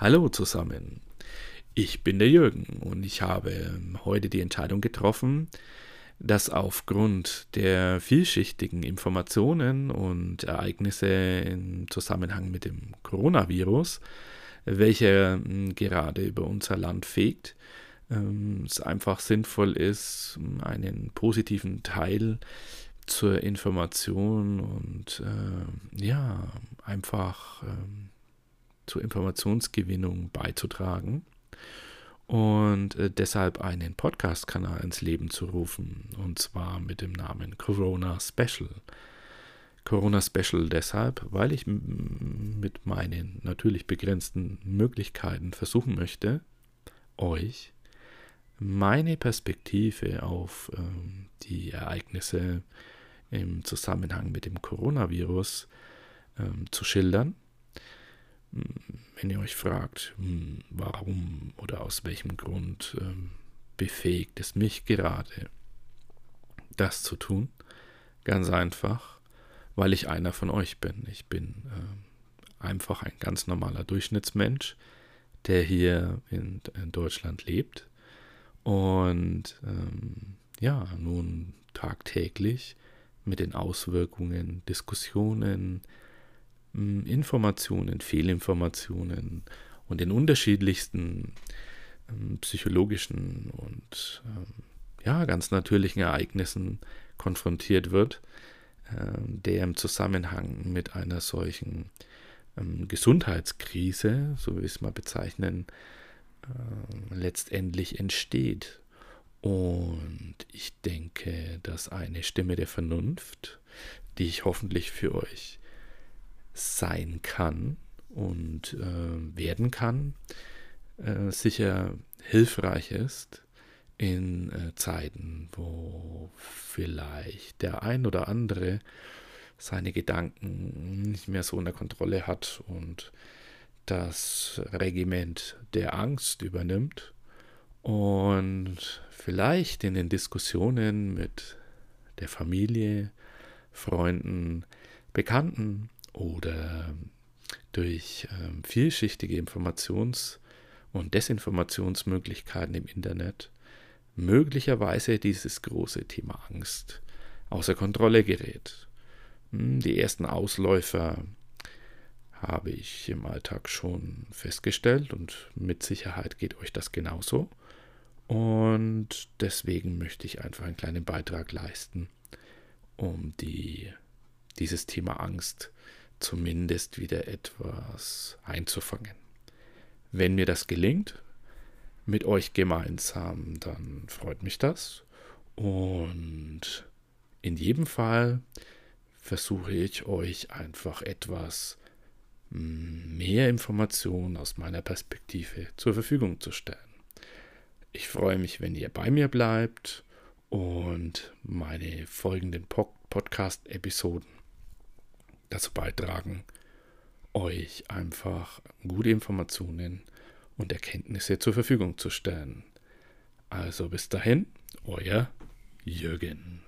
Hallo zusammen. Ich bin der Jürgen und ich habe heute die Entscheidung getroffen, dass aufgrund der vielschichtigen Informationen und Ereignisse im Zusammenhang mit dem Coronavirus, welcher hm, gerade über unser Land fegt, ähm, es einfach sinnvoll ist, einen positiven Teil zur Information und äh, ja, einfach äh, zur Informationsgewinnung beizutragen und äh, deshalb einen Podcast-Kanal ins Leben zu rufen und zwar mit dem Namen Corona Special. Corona Special deshalb, weil ich mit meinen natürlich begrenzten Möglichkeiten versuchen möchte, euch meine Perspektive auf ähm, die Ereignisse im Zusammenhang mit dem Coronavirus ähm, zu schildern. Wenn ihr euch fragt, hm, warum oder aus welchem Grund ähm, befähigt es mich gerade, das zu tun, ganz einfach, weil ich einer von euch bin. Ich bin äh, einfach ein ganz normaler Durchschnittsmensch, der hier in, Deutschland lebt und ähm, ja, nun tagtäglich mit den Auswirkungen, Diskussionen, hm, Informationen, Fehlinformationen und den unterschiedlichsten ähm, psychologischen und ähm, ja, ganz natürlichen Ereignissen konfrontiert wird, äh, der im Zusammenhang mit einer solchen ähm, Gesundheitskrise, so wie wir es mal bezeichnen, letztendlich entsteht. Und ich denke, dass eine Stimme der Vernunft, die ich hoffentlich für euch sein kann und äh, werden kann, äh, sicher hilfreich ist in äh, Zeiten, wo vielleicht der ein oder andere seine Gedanken nicht mehr so unter Kontrolle hat und das Regiment der Angst übernimmt und vielleicht in den Diskussionen mit der Familie, Freunden, Bekannten oder durch ähm, vielschichtige Informations- und Desinformationsmöglichkeiten im Internet möglicherweise dieses große Thema Angst außer Kontrolle gerät. Hm, die ersten Ausläufer habe ich im Alltag schon festgestellt und mit Sicherheit geht euch das genauso. Und deswegen möchte ich einfach einen kleinen Beitrag leisten, um die, dieses Thema Angst zumindest wieder etwas einzufangen. Wenn mir das gelingt, mit euch gemeinsam, dann freut mich das. Und in jedem Fall versuche ich euch einfach etwas mehr Informationen aus meiner Perspektive zur Verfügung zu stellen. Ich freue mich, wenn ihr bei mir bleibt und meine folgenden Podcast-Episoden dazu beitragen, euch einfach gute Informationen und Erkenntnisse zur Verfügung zu stellen. Also bis dahin, euer Jürgen.